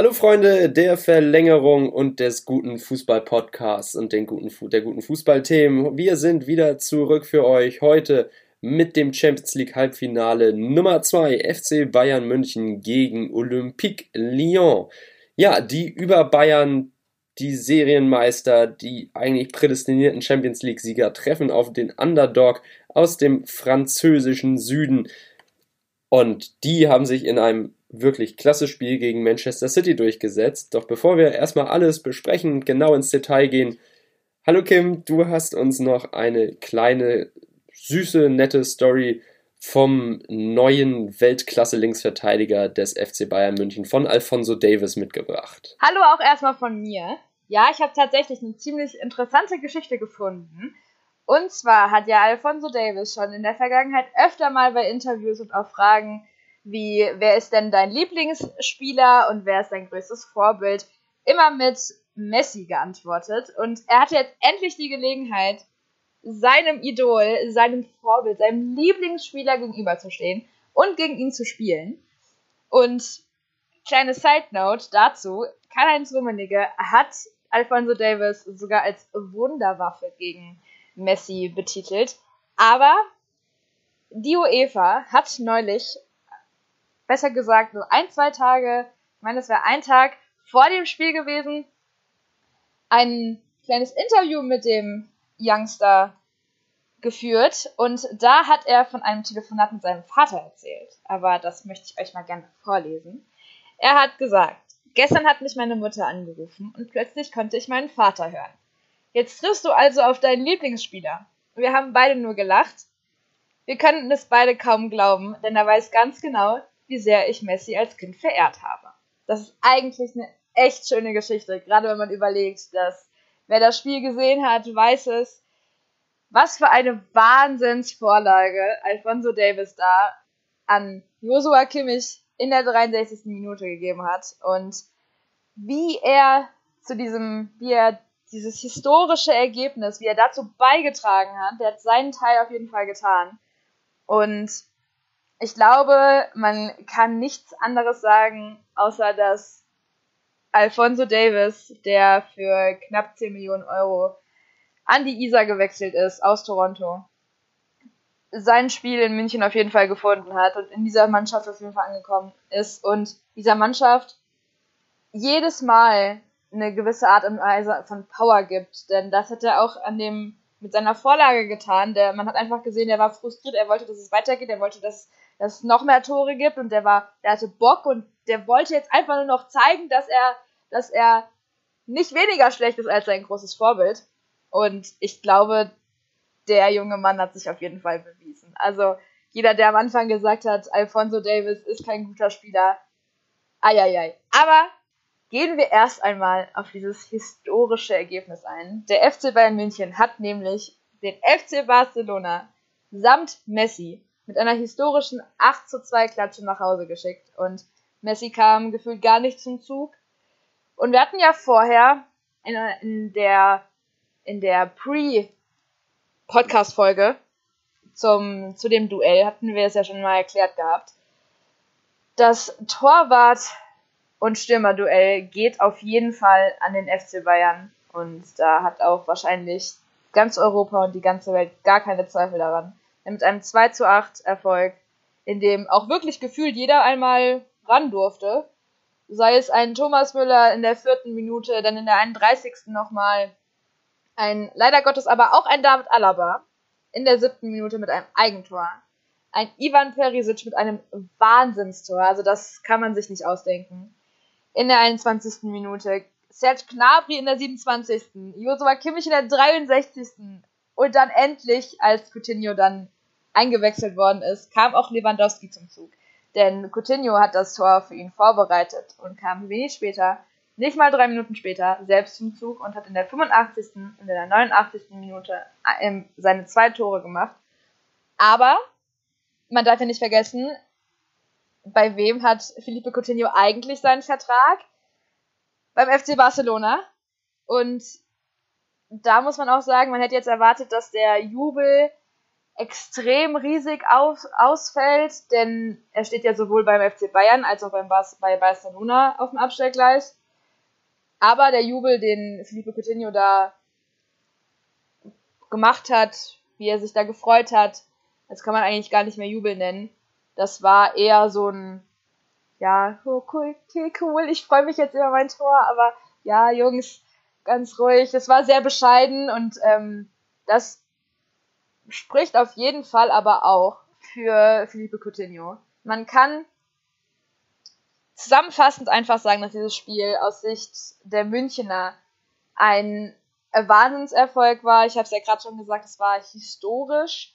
Hallo Freunde der Verlängerung und des guten Fußball-Podcasts und den guten, der guten Fußballthemen. Wir sind wieder zurück für euch heute mit dem Champions League Halbfinale Nummer 2 FC Bayern München gegen Olympique Lyon. Ja, die über Bayern, die Serienmeister, die eigentlich prädestinierten Champions League Sieger treffen auf den Underdog aus dem französischen Süden. Und die haben sich in einem wirklich klasse Spiel gegen Manchester City durchgesetzt. Doch bevor wir erstmal alles besprechen, genau ins Detail gehen, hallo Kim, du hast uns noch eine kleine, süße, nette Story vom neuen Weltklasse-Linksverteidiger des FC Bayern München von Alfonso Davis mitgebracht. Hallo auch erstmal von mir. Ja, ich habe tatsächlich eine ziemlich interessante Geschichte gefunden. Und zwar hat ja Alfonso Davis schon in der Vergangenheit öfter mal bei Interviews und auf Fragen wie wer ist denn dein Lieblingsspieler und wer ist dein größtes Vorbild, immer mit Messi geantwortet. Und er hatte jetzt endlich die Gelegenheit, seinem Idol, seinem Vorbild, seinem Lieblingsspieler gegenüberzustehen und gegen ihn zu spielen. Und kleine Side Note dazu, Karl-Heinz Rummenigge hat Alfonso Davis sogar als Wunderwaffe gegen Messi betitelt. Aber die UEFA hat neulich besser gesagt, so ein, zwei Tage, ich meine, es wäre ein Tag vor dem Spiel gewesen, ein kleines Interview mit dem Youngster geführt und da hat er von einem Telefonat mit seinem Vater erzählt. Aber das möchte ich euch mal gerne vorlesen. Er hat gesagt, gestern hat mich meine Mutter angerufen und plötzlich konnte ich meinen Vater hören. Jetzt triffst du also auf deinen Lieblingsspieler. Wir haben beide nur gelacht. Wir könnten es beide kaum glauben, denn er weiß ganz genau, wie sehr ich Messi als Kind verehrt habe. Das ist eigentlich eine echt schöne Geschichte, gerade wenn man überlegt, dass wer das Spiel gesehen hat, weiß es, was für eine Wahnsinnsvorlage Alfonso Davis da an Joshua Kimmich in der 63. Minute gegeben hat und wie er zu diesem, wie er dieses historische Ergebnis, wie er dazu beigetragen hat, der hat seinen Teil auf jeden Fall getan. Und ich glaube, man kann nichts anderes sagen, außer dass Alfonso Davis, der für knapp 10 Millionen Euro an die ISA gewechselt ist aus Toronto, sein Spiel in München auf jeden Fall gefunden hat und in dieser Mannschaft auf jeden Fall angekommen ist und dieser Mannschaft jedes Mal eine gewisse Art und Weise von Power gibt. Denn das hat er auch an dem mit seiner Vorlage getan. Der, man hat einfach gesehen, er war frustriert, er wollte, dass es weitergeht, er wollte, dass dass es noch mehr Tore gibt und der war, der hatte Bock und der wollte jetzt einfach nur noch zeigen, dass er, dass er nicht weniger schlecht ist als sein großes Vorbild. Und ich glaube, der junge Mann hat sich auf jeden Fall bewiesen. Also jeder, der am Anfang gesagt hat, Alfonso Davis ist kein guter Spieler, eieiei. Aber gehen wir erst einmal auf dieses historische Ergebnis ein. Der FC Bayern München hat nämlich den FC Barcelona samt Messi mit einer historischen 8 zu 2 Klatsche nach Hause geschickt. Und Messi kam gefühlt gar nicht zum Zug. Und wir hatten ja vorher in, in der, in der Pre-Podcast-Folge zu dem Duell, hatten wir es ja schon mal erklärt gehabt, das Torwart- und Stürmerduell geht auf jeden Fall an den FC Bayern. Und da hat auch wahrscheinlich ganz Europa und die ganze Welt gar keine Zweifel daran mit einem 2 zu 8 Erfolg, in dem auch wirklich gefühlt jeder einmal ran durfte. Sei es ein Thomas Müller in der vierten Minute, dann in der 31. nochmal ein, leider Gottes aber auch ein David Alaba in der siebten Minute mit einem Eigentor. Ein Ivan Perisic mit einem Wahnsinnstor, also das kann man sich nicht ausdenken. In der 21. Minute Serge Gnabry in der 27. Josua Kimmich in der 63. Und dann endlich, als Coutinho dann eingewechselt worden ist, kam auch Lewandowski zum Zug. Denn Coutinho hat das Tor für ihn vorbereitet und kam wenig später, nicht mal drei Minuten später, selbst zum Zug und hat in der 85. und in der 89. Minute äh, seine zwei Tore gemacht. Aber man darf ja nicht vergessen, bei wem hat Felipe Coutinho eigentlich seinen Vertrag? Beim FC Barcelona. Und da muss man auch sagen, man hätte jetzt erwartet, dass der Jubel extrem riesig aus, ausfällt, denn er steht ja sowohl beim FC Bayern als auch beim Bas bei Barcelona auf dem Abstellgleis. Aber der Jubel, den Felipe Coutinho da gemacht hat, wie er sich da gefreut hat, das kann man eigentlich gar nicht mehr Jubel nennen. Das war eher so ein, ja, oh, cool, okay, cool, ich freue mich jetzt über mein Tor, aber ja, Jungs, ganz ruhig. Es war sehr bescheiden und ähm, das spricht auf jeden Fall aber auch für Felipe Coutinho. Man kann zusammenfassend einfach sagen, dass dieses Spiel aus Sicht der Münchner ein Wahnsinnserfolg war. Ich habe es ja gerade schon gesagt, es war historisch.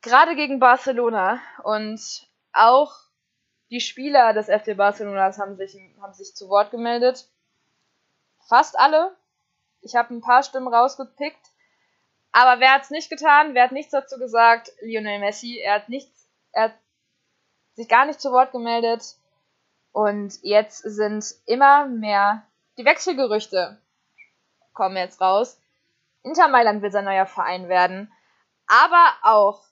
Gerade gegen Barcelona und auch die Spieler des FC Barcelonas haben sich, haben sich zu Wort gemeldet. Fast alle. Ich habe ein paar Stimmen rausgepickt. Aber wer hat's nicht getan? Wer hat nichts dazu gesagt? Lionel Messi. Er hat nichts, er hat sich gar nicht zu Wort gemeldet. Und jetzt sind immer mehr die Wechselgerüchte kommen jetzt raus. Inter Mailand will sein neuer Verein werden. Aber auch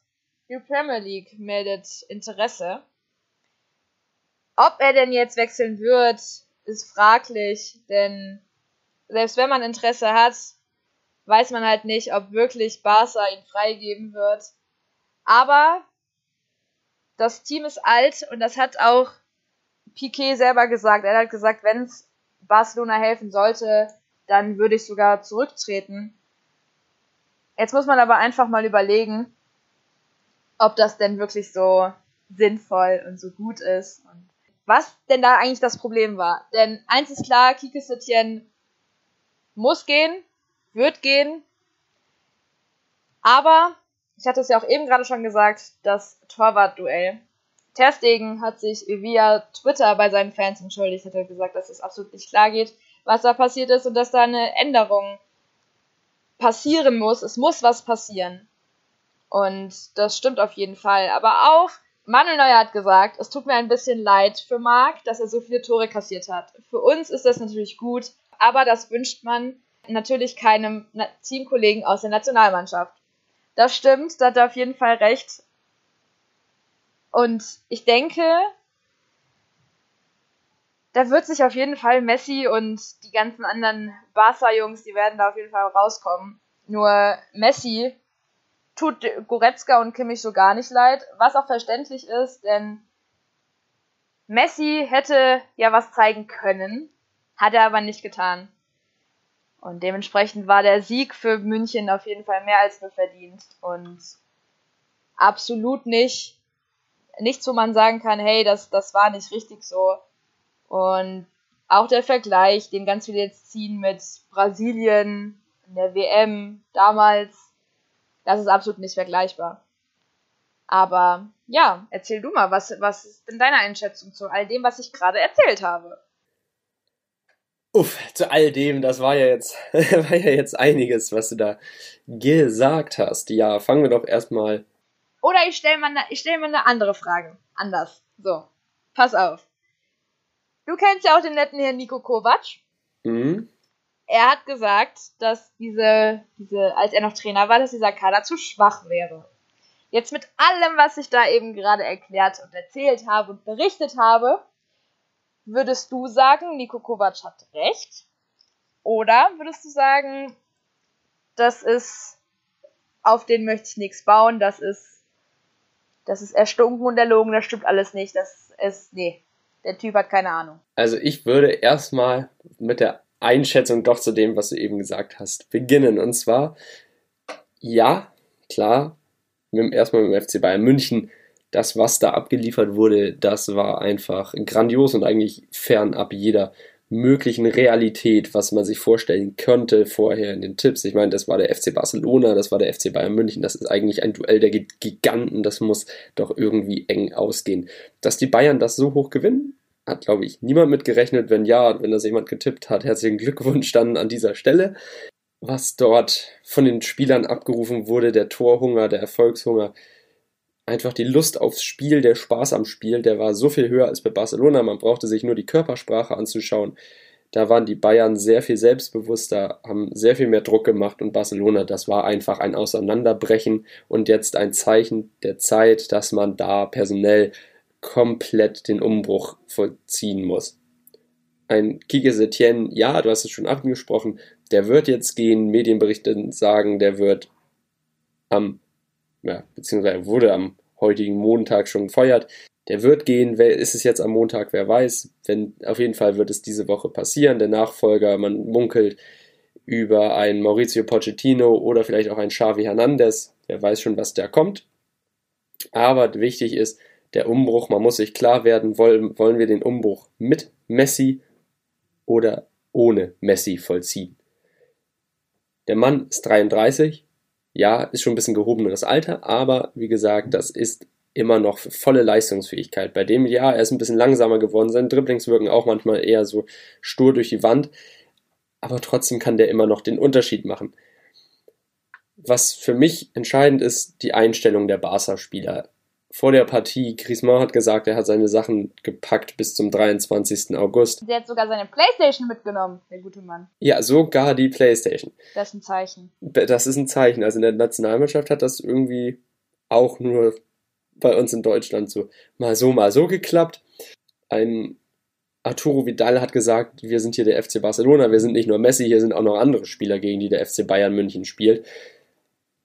die Premier League meldet Interesse. Ob er denn jetzt wechseln wird, ist fraglich, denn selbst wenn man Interesse hat, weiß man halt nicht, ob wirklich Barca ihn freigeben wird. Aber das Team ist alt und das hat auch Piquet selber gesagt. Er hat gesagt, wenn es Barcelona helfen sollte, dann würde ich sogar zurücktreten. Jetzt muss man aber einfach mal überlegen, ob das denn wirklich so sinnvoll und so gut ist und was denn da eigentlich das Problem war. Denn eins ist klar, Kike Setien muss gehen, wird gehen. Aber, ich hatte es ja auch eben gerade schon gesagt, das Torwart-Duell. Ter Stegen hat sich via Twitter bei seinen Fans entschuldigt, hat er gesagt, dass es absolut nicht klar geht, was da passiert ist und dass da eine Änderung passieren muss. Es muss was passieren. Und das stimmt auf jeden Fall. Aber auch Manuel Neuer hat gesagt, es tut mir ein bisschen leid für Marc, dass er so viele Tore kassiert hat. Für uns ist das natürlich gut, aber das wünscht man natürlich keinem Teamkollegen aus der Nationalmannschaft. Das stimmt, da hat er auf jeden Fall recht. Und ich denke, da wird sich auf jeden Fall Messi und die ganzen anderen Barca-Jungs, die werden da auf jeden Fall rauskommen. Nur Messi tut Goretzka und Kimmich so gar nicht leid, was auch verständlich ist, denn Messi hätte ja was zeigen können, hat er aber nicht getan. Und dementsprechend war der Sieg für München auf jeden Fall mehr als nur verdient. Und absolut nicht, nichts, wo man sagen kann, hey, das, das war nicht richtig so. Und auch der Vergleich, den ganz viele jetzt ziehen mit Brasilien, in der WM damals, das ist absolut nicht vergleichbar. Aber ja, erzähl du mal, was, was ist denn deine Einschätzung zu all dem, was ich gerade erzählt habe? Uff, zu all dem, das war ja jetzt, war ja jetzt einiges, was du da gesagt hast. Ja, fangen wir doch erstmal. Oder ich stelle mal, ne, stell mal eine andere Frage. Anders. So. Pass auf. Du kennst ja auch den netten Herrn Nico Kovac. Mhm. Er hat gesagt, dass diese, diese, als er noch Trainer war, dass dieser Kader zu schwach wäre. Jetzt mit allem, was ich da eben gerade erklärt und erzählt habe und berichtet habe, Würdest du sagen, Nico Kovac hat recht? Oder würdest du sagen, das ist, auf den möchte ich nichts bauen, das ist, das ist erstunken und erlogen, das stimmt alles nicht, das ist, nee, der Typ hat keine Ahnung. Also ich würde erstmal mit der Einschätzung doch zu dem, was du eben gesagt hast, beginnen. Und zwar, ja, klar, erstmal mit dem FC Bayern München das, was da abgeliefert wurde, das war einfach grandios und eigentlich fernab jeder möglichen Realität, was man sich vorstellen könnte vorher in den Tipps. Ich meine, das war der FC Barcelona, das war der FC Bayern München, das ist eigentlich ein Duell der Giganten, das muss doch irgendwie eng ausgehen. Dass die Bayern das so hoch gewinnen, hat, glaube ich, niemand mit gerechnet. Wenn ja, wenn das jemand getippt hat, herzlichen Glückwunsch dann an dieser Stelle. Was dort von den Spielern abgerufen wurde, der Torhunger, der Erfolgshunger, einfach die Lust aufs Spiel, der Spaß am Spiel, der war so viel höher als bei Barcelona. Man brauchte sich nur die Körpersprache anzuschauen. Da waren die Bayern sehr viel selbstbewusster, haben sehr viel mehr Druck gemacht und Barcelona, das war einfach ein Auseinanderbrechen und jetzt ein Zeichen der Zeit, dass man da personell komplett den Umbruch vollziehen muss. Ein Kike Setien, ja, du hast es schon angesprochen, der wird jetzt gehen, Medienberichte sagen, der wird am, ja, beziehungsweise wurde am heutigen Montag schon gefeuert. Der wird gehen, wer ist es jetzt am Montag, wer weiß. Wenn, auf jeden Fall wird es diese Woche passieren. Der Nachfolger, man munkelt über einen Maurizio Pochettino oder vielleicht auch einen Xavi Hernandez. Wer weiß schon, was da kommt. Aber wichtig ist, der Umbruch, man muss sich klar werden, wollen, wollen wir den Umbruch mit Messi oder ohne Messi vollziehen. Der Mann ist 33, ja, ist schon ein bisschen gehobeneres Alter, aber wie gesagt, das ist immer noch volle Leistungsfähigkeit. Bei dem, ja, er ist ein bisschen langsamer geworden, seine Dribblings wirken auch manchmal eher so stur durch die Wand, aber trotzdem kann der immer noch den Unterschied machen. Was für mich entscheidend ist, die Einstellung der Barca-Spieler. Vor der Partie, Griezmann hat gesagt, er hat seine Sachen gepackt bis zum 23. August. Der hat sogar seine Playstation mitgenommen, der gute Mann. Ja, sogar die Playstation. Das ist ein Zeichen. Das ist ein Zeichen. Also in der Nationalmannschaft hat das irgendwie auch nur bei uns in Deutschland so mal so, mal so geklappt. Ein Arturo Vidal hat gesagt, wir sind hier der FC Barcelona, wir sind nicht nur Messi, hier sind auch noch andere Spieler, gegen die der FC Bayern München spielt.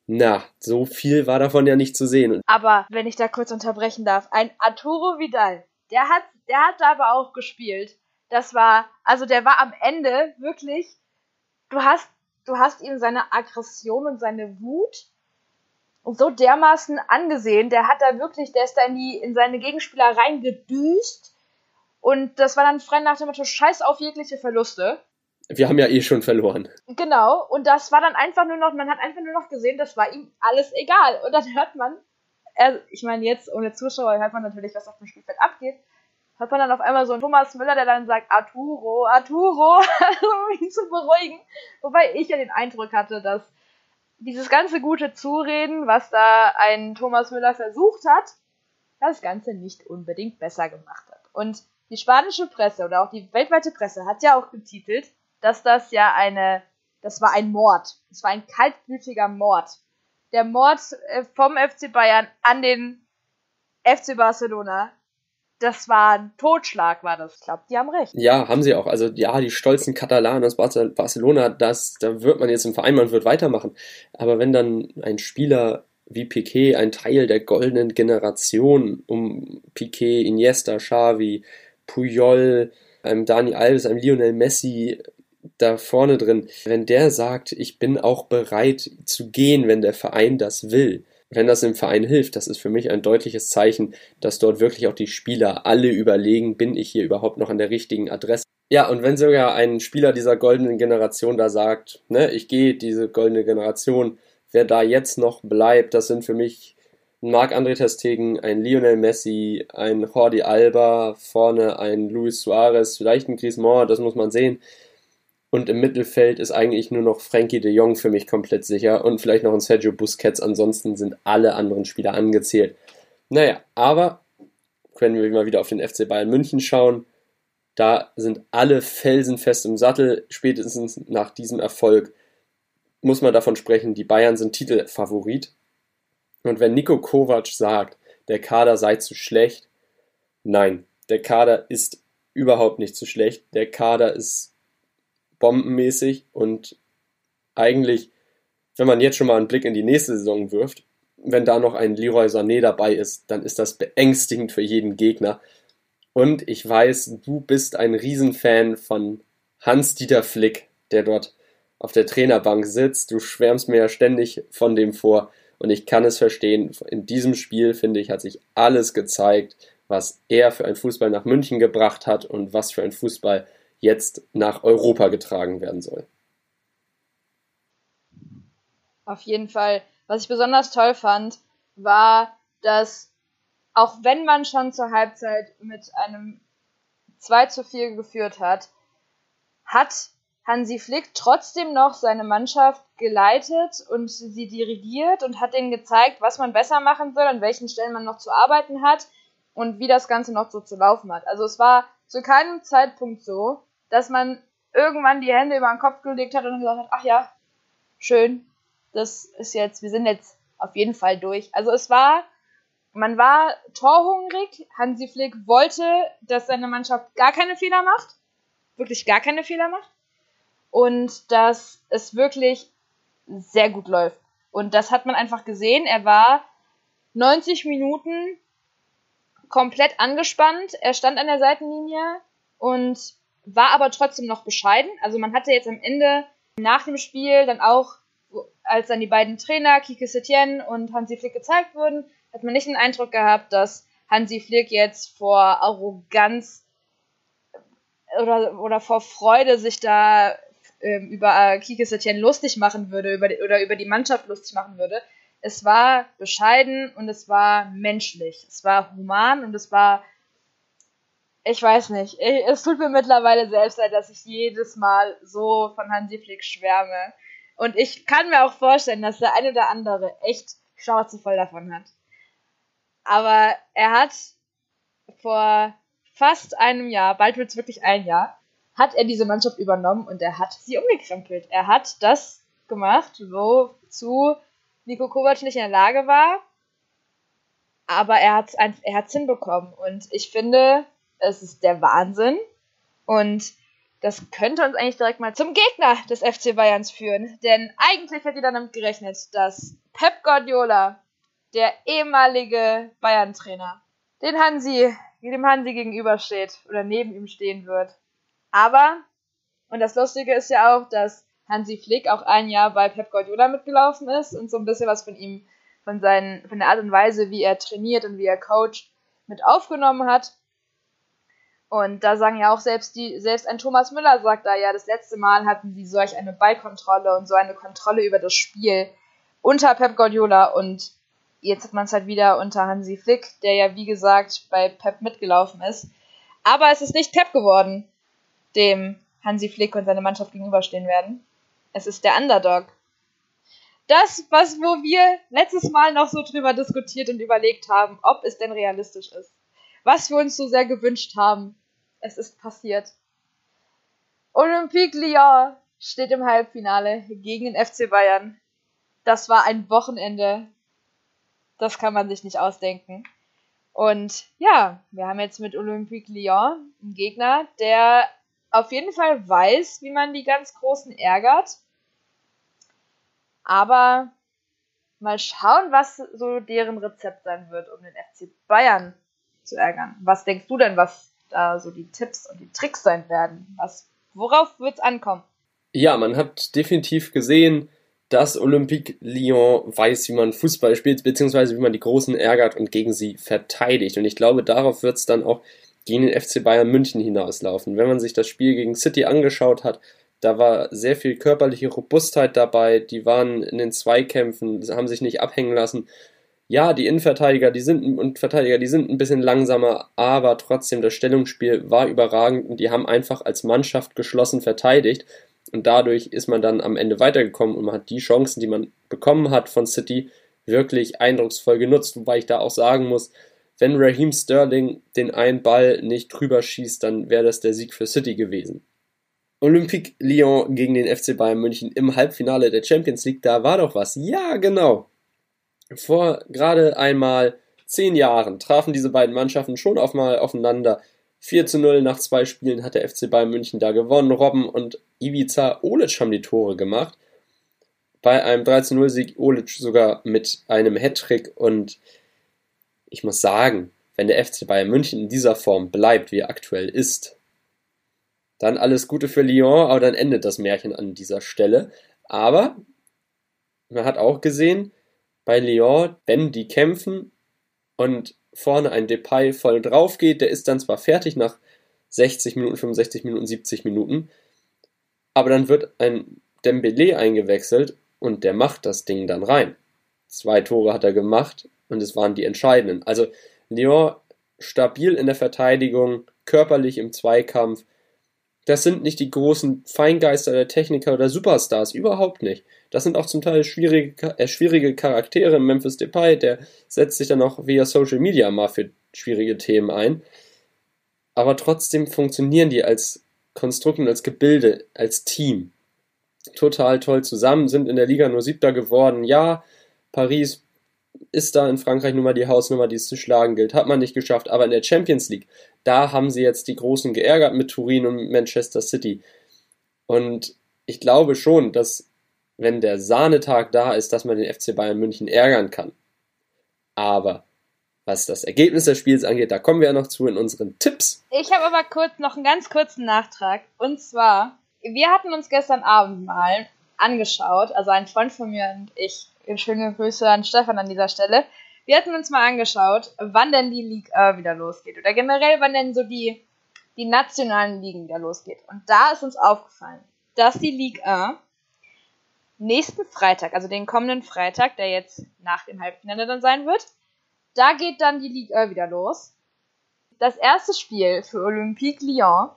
Na, so viel war davon ja nicht zu sehen. Aber wenn ich da kurz unterbrechen darf, ein Arturo Vidal, der hat, der hat da aber auch gespielt. Das war, also der war am Ende wirklich, du hast, du hast ihm seine Aggression und seine Wut so dermaßen angesehen. Der hat da wirklich, der ist da in, die, in seine Gegenspieler reingedüst. Und das war dann frei nach dem Motto, scheiß auf jegliche Verluste. Wir haben ja eh schon verloren. Genau, und das war dann einfach nur noch, man hat einfach nur noch gesehen, das war ihm alles egal. Und dann hört man, er, ich meine, jetzt ohne Zuschauer hört man natürlich, was auf dem Spielfeld abgeht. Hört man dann auf einmal so einen Thomas Müller, der dann sagt, Arturo, Arturo, um ihn zu beruhigen. Wobei ich ja den Eindruck hatte, dass dieses ganze gute Zureden, was da ein Thomas Müller versucht hat, das Ganze nicht unbedingt besser gemacht hat. Und die spanische Presse oder auch die weltweite Presse hat ja auch getitelt, dass das ja eine, das war ein Mord. Es war ein kaltblütiger Mord. Der Mord äh, vom FC Bayern an den FC Barcelona das war ein Totschlag, war das. Ich glaube, die haben recht. Ja, haben sie auch. Also ja, die stolzen Katalanen aus Barcelona, das, da wird man jetzt im Verein, man wird weitermachen. Aber wenn dann ein Spieler wie Piquet, ein Teil der goldenen Generation um Piquet, Iniesta, Xavi, Puyol, einem Dani Alves, einem Lionel Messi da vorne drin, wenn der sagt, ich bin auch bereit zu gehen, wenn der Verein das will, wenn das im Verein hilft, das ist für mich ein deutliches Zeichen, dass dort wirklich auch die Spieler alle überlegen, bin ich hier überhaupt noch an der richtigen Adresse. Ja, und wenn sogar ein Spieler dieser goldenen Generation da sagt, ne, ich gehe diese goldene Generation, wer da jetzt noch bleibt, das sind für mich ein Marc-André Testegen, ein Lionel Messi, ein Jordi Alba, vorne ein Luis Suarez, vielleicht ein Griezmann, das muss man sehen. Und im Mittelfeld ist eigentlich nur noch Frankie de Jong für mich komplett sicher und vielleicht noch ein Sergio Busquets. Ansonsten sind alle anderen Spieler angezählt. Naja, aber können wir mal wieder auf den FC Bayern München schauen. Da sind alle felsenfest im Sattel. Spätestens nach diesem Erfolg muss man davon sprechen, die Bayern sind Titelfavorit. Und wenn Nico Kovac sagt, der Kader sei zu schlecht, nein, der Kader ist überhaupt nicht zu schlecht. Der Kader ist bombenmäßig und eigentlich, wenn man jetzt schon mal einen Blick in die nächste Saison wirft, wenn da noch ein Leroy Sané dabei ist, dann ist das beängstigend für jeden Gegner. Und ich weiß, du bist ein Riesenfan von Hans-Dieter Flick, der dort auf der Trainerbank sitzt. Du schwärmst mir ja ständig von dem vor und ich kann es verstehen. In diesem Spiel, finde ich, hat sich alles gezeigt, was er für ein Fußball nach München gebracht hat und was für ein Fußball jetzt nach Europa getragen werden soll. Auf jeden Fall. Was ich besonders toll fand, war, dass auch wenn man schon zur Halbzeit mit einem 2 zu 4 geführt hat, hat Hansi Flick trotzdem noch seine Mannschaft geleitet und sie dirigiert und hat ihnen gezeigt, was man besser machen soll, an welchen Stellen man noch zu arbeiten hat und wie das Ganze noch so zu laufen hat. Also es war zu keinem Zeitpunkt so, dass man irgendwann die Hände über den Kopf gelegt hat und gesagt hat, ach ja, schön, das ist jetzt, wir sind jetzt auf jeden Fall durch. Also es war, man war torhungrig. Hansi Flick wollte, dass seine Mannschaft gar keine Fehler macht. Wirklich gar keine Fehler macht. Und dass es wirklich sehr gut läuft. Und das hat man einfach gesehen. Er war 90 Minuten komplett angespannt. Er stand an der Seitenlinie und war aber trotzdem noch bescheiden. Also man hatte jetzt am Ende nach dem Spiel dann auch, als dann die beiden Trainer, Kike Setien und Hansi Flick gezeigt wurden, hat man nicht den Eindruck gehabt, dass Hansi Flick jetzt vor Arroganz oder, oder vor Freude sich da ähm, über Kike Setien lustig machen würde über die, oder über die Mannschaft lustig machen würde. Es war bescheiden und es war menschlich. Es war human und es war ich weiß nicht. Ich, es tut mir mittlerweile selbst leid, dass ich jedes Mal so von Hansi Flick schwärme. Und ich kann mir auch vorstellen, dass der eine oder andere echt Schnauze voll davon hat. Aber er hat vor fast einem Jahr, bald wird es wirklich ein Jahr, hat er diese Mannschaft übernommen und er hat sie umgekrempelt. Er hat das gemacht, wozu Nico Kovac nicht in der Lage war. Aber er hat es hinbekommen. Und ich finde, es ist der Wahnsinn. Und das könnte uns eigentlich direkt mal zum Gegner des FC Bayerns führen. Denn eigentlich hätte ihr damit gerechnet, dass Pep Guardiola, der ehemalige Bayern-Trainer, den Hansi, dem Hansi gegenübersteht oder neben ihm stehen wird. Aber, und das Lustige ist ja auch, dass Hansi Flick auch ein Jahr bei Pep Guardiola mitgelaufen ist und so ein bisschen was von ihm, von, seinen, von der Art und Weise, wie er trainiert und wie er coacht, mit aufgenommen hat. Und da sagen ja auch selbst die, selbst ein Thomas Müller sagt da ja, das letzte Mal hatten sie solch eine Ballkontrolle und so eine Kontrolle über das Spiel unter Pep Guardiola und jetzt hat man es halt wieder unter Hansi Flick, der ja wie gesagt bei Pep mitgelaufen ist. Aber es ist nicht Pep geworden, dem Hansi Flick und seine Mannschaft gegenüberstehen werden. Es ist der Underdog. Das, was wo wir letztes Mal noch so drüber diskutiert und überlegt haben, ob es denn realistisch ist was wir uns so sehr gewünscht haben. Es ist passiert. Olympique Lyon steht im Halbfinale gegen den FC Bayern. Das war ein Wochenende. Das kann man sich nicht ausdenken. Und ja, wir haben jetzt mit Olympique Lyon einen Gegner, der auf jeden Fall weiß, wie man die ganz Großen ärgert. Aber mal schauen, was so deren Rezept sein wird, um den FC Bayern zu ärgern. Was denkst du denn, was da so die Tipps und die Tricks sein werden? Was, worauf wird es ankommen? Ja, man hat definitiv gesehen, dass Olympique Lyon weiß, wie man Fußball spielt, beziehungsweise wie man die Großen ärgert und gegen sie verteidigt. Und ich glaube, darauf wird es dann auch gegen den FC Bayern München hinauslaufen. Wenn man sich das Spiel gegen City angeschaut hat, da war sehr viel körperliche Robustheit dabei, die waren in den Zweikämpfen, haben sich nicht abhängen lassen ja, die Innenverteidiger, die sind und Verteidiger, die sind ein bisschen langsamer, aber trotzdem das Stellungsspiel war überragend und die haben einfach als Mannschaft geschlossen verteidigt und dadurch ist man dann am Ende weitergekommen und man hat die Chancen, die man bekommen hat von City, wirklich eindrucksvoll genutzt, wobei ich da auch sagen muss, wenn Raheem Sterling den einen Ball nicht drüber schießt, dann wäre das der Sieg für City gewesen. Olympique Lyon gegen den FC Bayern München im Halbfinale der Champions League, da war doch was. Ja, genau. Vor gerade einmal zehn Jahren trafen diese beiden Mannschaften schon auf mal aufeinander. 4 zu 0 nach zwei Spielen hat der FC Bayern München da gewonnen. Robben und Ivica Olic haben die Tore gemacht. Bei einem 3 zu 0 Sieg Olic sogar mit einem Hattrick und ich muss sagen, wenn der FC Bayern München in dieser Form bleibt, wie er aktuell ist, dann alles Gute für Lyon, aber dann endet das Märchen an dieser Stelle. Aber man hat auch gesehen, bei Lyon, wenn die kämpfen und vorne ein Depay voll drauf geht, der ist dann zwar fertig nach 60 Minuten, 65 Minuten, 70 Minuten, aber dann wird ein Dembele eingewechselt und der macht das Ding dann rein. Zwei Tore hat er gemacht und es waren die entscheidenden. Also Lyon stabil in der Verteidigung, körperlich im Zweikampf, das sind nicht die großen Feingeister der Techniker oder Superstars, überhaupt nicht. Das sind auch zum Teil schwierige, äh, schwierige Charaktere. Memphis Depay, der setzt sich dann auch via Social Media mal für schwierige Themen ein. Aber trotzdem funktionieren die als Konstrukt und als Gebilde, als Team total toll zusammen, sind in der Liga nur Siebter geworden. Ja, Paris ist da in Frankreich nun mal die Hausnummer, die es zu schlagen gilt. Hat man nicht geschafft. Aber in der Champions League, da haben sie jetzt die Großen geärgert mit Turin und Manchester City. Und ich glaube schon, dass wenn der Sahnetag da ist, dass man den FC Bayern München ärgern kann. Aber was das Ergebnis des Spiels angeht, da kommen wir ja noch zu in unseren Tipps. Ich habe aber kurz noch einen ganz kurzen Nachtrag. Und zwar, wir hatten uns gestern Abend mal angeschaut, also ein Freund von mir und ich, schöne Grüße an Stefan an dieser Stelle. Wir hatten uns mal angeschaut, wann denn die Liga wieder losgeht oder generell, wann denn so die, die nationalen Ligen wieder losgeht. Und da ist uns aufgefallen, dass die Liga nächsten Freitag, also den kommenden Freitag, der jetzt nach dem Halbfinale dann sein wird, da geht dann die Liga wieder los. Das erste Spiel für Olympique Lyon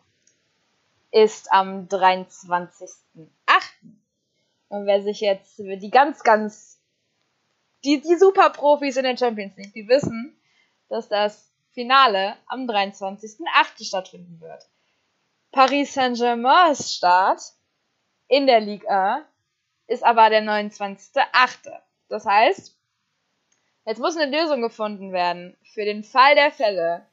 ist am 23.08. Und wer sich jetzt die ganz, ganz, die, die Superprofis in der Champions League, die wissen, dass das Finale am 23.08. stattfinden wird. Paris Saint-Germains Start in der Liga ist aber der 29.08. Das heißt, Jetzt muss eine Lösung gefunden werden für den Fall der Fälle.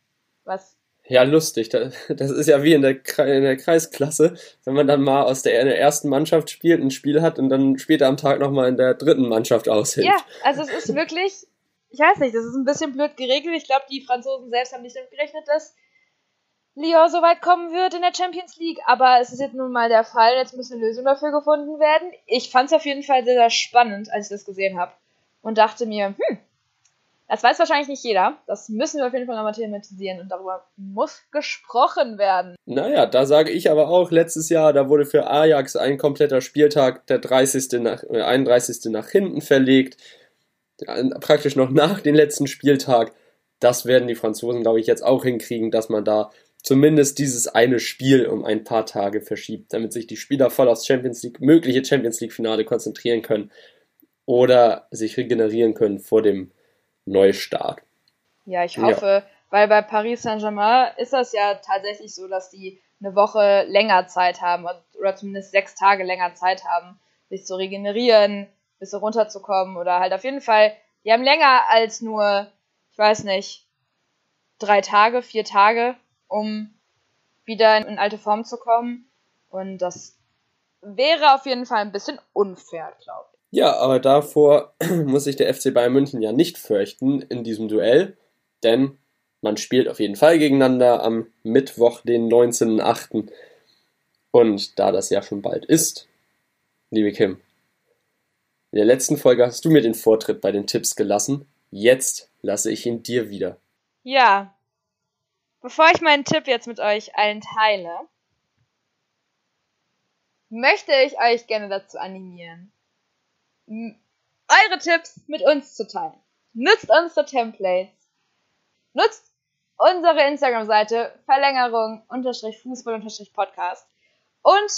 Was? Ja, lustig. Das ist ja wie in der, in der Kreisklasse, wenn man dann mal aus der, der ersten Mannschaft spielt, ein Spiel hat und dann später am Tag nochmal in der dritten Mannschaft aushilft. Ja, also es ist wirklich, ich weiß nicht, das ist ein bisschen blöd geregelt. Ich glaube, die Franzosen selbst haben nicht damit gerechnet, dass Lyon so weit kommen wird in der Champions League, aber es ist jetzt nun mal der Fall. Jetzt muss eine Lösung dafür gefunden werden. Ich fand es auf jeden Fall sehr, sehr spannend, als ich das gesehen habe und dachte mir, hm, das weiß wahrscheinlich nicht jeder. Das müssen wir auf jeden Fall nochmal thematisieren und darüber muss gesprochen werden. Naja, da sage ich aber auch, letztes Jahr, da wurde für Ajax ein kompletter Spieltag, der 30. nach, äh, 31. nach hinten verlegt. Praktisch noch nach dem letzten Spieltag. Das werden die Franzosen, glaube ich, jetzt auch hinkriegen, dass man da zumindest dieses eine Spiel um ein paar Tage verschiebt, damit sich die Spieler voll aufs Champions League, mögliche Champions League Finale konzentrieren können oder sich regenerieren können vor dem Neustart. Ja, ich hoffe, ja. weil bei Paris Saint-Germain ist das ja tatsächlich so, dass die eine Woche länger Zeit haben oder zumindest sechs Tage länger Zeit haben, sich zu regenerieren, ein bisschen runterzukommen oder halt auf jeden Fall, die haben länger als nur, ich weiß nicht, drei Tage, vier Tage, um wieder in alte Form zu kommen. Und das wäre auf jeden Fall ein bisschen unfair, glaube ich. Ja, aber davor muss sich der FC Bayern München ja nicht fürchten in diesem Duell, denn man spielt auf jeden Fall gegeneinander am Mittwoch, den 19.08. Und da das ja schon bald ist, liebe Kim, in der letzten Folge hast du mir den Vortritt bei den Tipps gelassen. Jetzt lasse ich ihn dir wieder. Ja. Bevor ich meinen Tipp jetzt mit euch allen teile, möchte ich euch gerne dazu animieren, eure Tipps mit uns zu teilen. Nutzt unsere Templates. Nutzt unsere Instagram-Seite Verlängerung Fußball Podcast und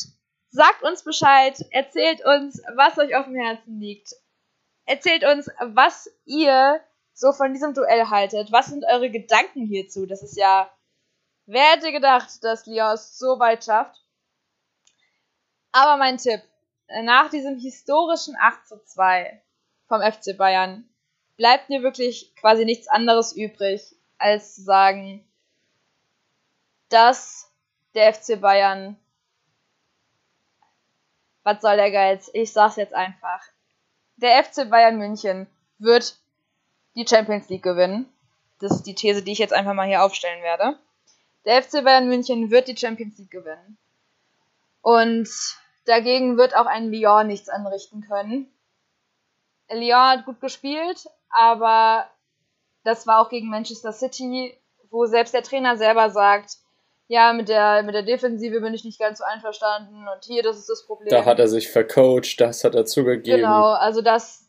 sagt uns Bescheid, erzählt uns, was euch auf dem Herzen liegt. Erzählt uns, was ihr so von diesem Duell haltet. Was sind eure Gedanken hierzu? Das ist ja, wer hätte gedacht, dass Lyon es so weit schafft? Aber mein Tipp, nach diesem historischen 8 zu 2 vom FC Bayern bleibt mir wirklich quasi nichts anderes übrig, als zu sagen, dass der FC Bayern, was soll der Geiz? Ich sag's jetzt einfach. Der FC Bayern München wird die Champions League gewinnen. Das ist die These, die ich jetzt einfach mal hier aufstellen werde. Der FC Bayern München wird die Champions League gewinnen. Und Dagegen wird auch ein Lyon nichts anrichten können. Lyon hat gut gespielt, aber das war auch gegen Manchester City, wo selbst der Trainer selber sagt, ja, mit der, mit der Defensive bin ich nicht ganz so einverstanden und hier, das ist das Problem. Da hat er sich vercoacht, das hat er zugegeben. Genau, also das,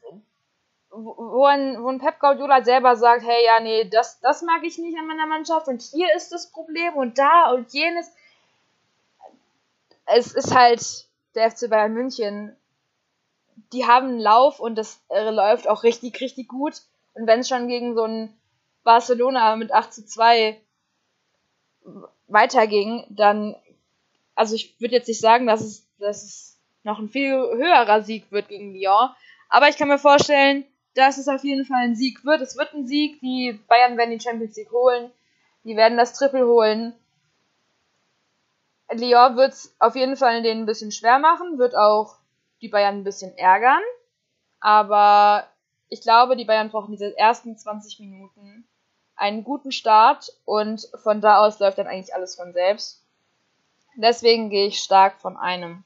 wo ein, wo ein Pep Guardiola selber sagt, hey, ja, nee, das, das mag ich nicht an meiner Mannschaft und hier ist das Problem und da und jenes. Es ist halt, der FC Bayern München, die haben einen Lauf und das äh, läuft auch richtig, richtig gut. Und wenn es schon gegen so ein Barcelona mit 8 zu 2 weiterging, dann also ich würde jetzt nicht sagen, dass es, dass es noch ein viel höherer Sieg wird gegen Lyon, aber ich kann mir vorstellen, dass es auf jeden Fall ein Sieg wird. Es wird ein Sieg, die Bayern werden die Champions League holen, die werden das Triple holen. Lyon wird es auf jeden Fall denen ein bisschen schwer machen, wird auch die Bayern ein bisschen ärgern, aber ich glaube, die Bayern brauchen diese ersten 20 Minuten einen guten Start und von da aus läuft dann eigentlich alles von selbst. Deswegen gehe ich stark von einem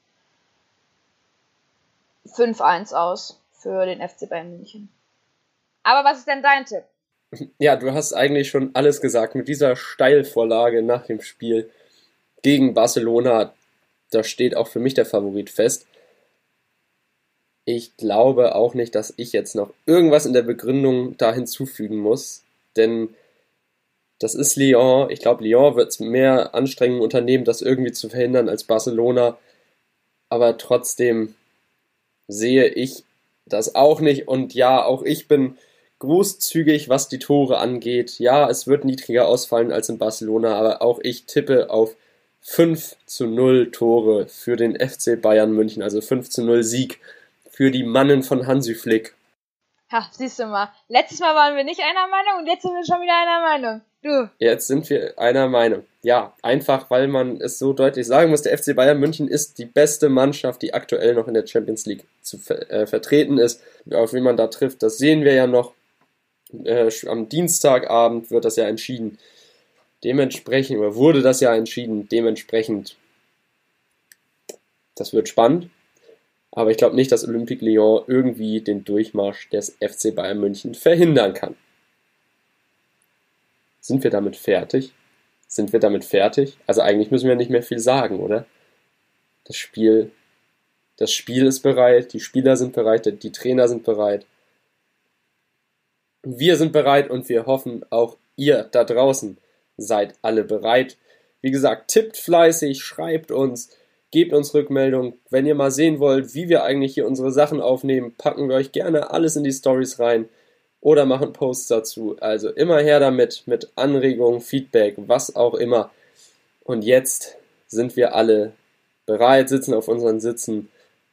5-1 aus für den FC Bayern München. Aber was ist denn dein Tipp? Ja, du hast eigentlich schon alles gesagt. Mit dieser Steilvorlage nach dem Spiel gegen Barcelona, da steht auch für mich der Favorit fest. Ich glaube auch nicht, dass ich jetzt noch irgendwas in der Begründung da hinzufügen muss, denn das ist Lyon. Ich glaube, Lyon wird mehr Anstrengungen unternehmen, das irgendwie zu verhindern als Barcelona. Aber trotzdem sehe ich das auch nicht. Und ja, auch ich bin großzügig, was die Tore angeht. Ja, es wird niedriger ausfallen als in Barcelona, aber auch ich tippe auf 5 zu 0 Tore für den FC Bayern München, also 5 zu 0 Sieg für die Mannen von Hansi Flick. Ha, siehst du mal. Letztes Mal waren wir nicht einer Meinung und jetzt sind wir schon wieder einer Meinung. Du. Jetzt sind wir einer Meinung. Ja, einfach weil man es so deutlich sagen muss, der FC Bayern München ist die beste Mannschaft, die aktuell noch in der Champions League zu äh, vertreten ist. Auf wen man da trifft, das sehen wir ja noch. Äh, am Dienstagabend wird das ja entschieden. Dementsprechend, oder wurde das ja entschieden, dementsprechend, das wird spannend. Aber ich glaube nicht, dass Olympique Lyon irgendwie den Durchmarsch des FC Bayern München verhindern kann. Sind wir damit fertig? Sind wir damit fertig? Also eigentlich müssen wir nicht mehr viel sagen, oder? Das Spiel, das Spiel ist bereit, die Spieler sind bereit, die Trainer sind bereit. Wir sind bereit und wir hoffen, auch ihr da draußen seid alle bereit. Wie gesagt, tippt fleißig, schreibt uns, gebt uns Rückmeldung. Wenn ihr mal sehen wollt, wie wir eigentlich hier unsere Sachen aufnehmen, packen wir euch gerne alles in die Stories rein oder machen Posts dazu. Also immer her damit, mit Anregungen, Feedback, was auch immer. Und jetzt sind wir alle bereit, sitzen auf unseren Sitzen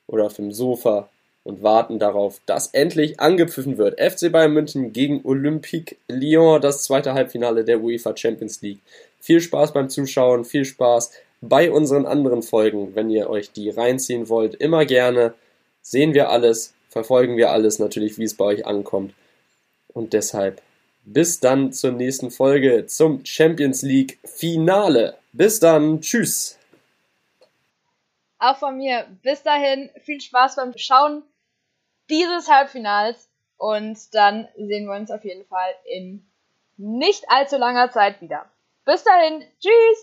oder auf dem Sofa und warten darauf, dass endlich angepfiffen wird. FC Bayern München gegen Olympique Lyon, das zweite Halbfinale der UEFA Champions League. Viel Spaß beim Zuschauen, viel Spaß bei unseren anderen Folgen, wenn ihr euch die reinziehen wollt, immer gerne. Sehen wir alles, verfolgen wir alles natürlich, wie es bei euch ankommt. Und deshalb bis dann zur nächsten Folge zum Champions League Finale. Bis dann, tschüss. Auch von mir bis dahin viel Spaß beim Schauen dieses Halbfinals und dann sehen wir uns auf jeden Fall in nicht allzu langer Zeit wieder. Bis dahin, tschüss!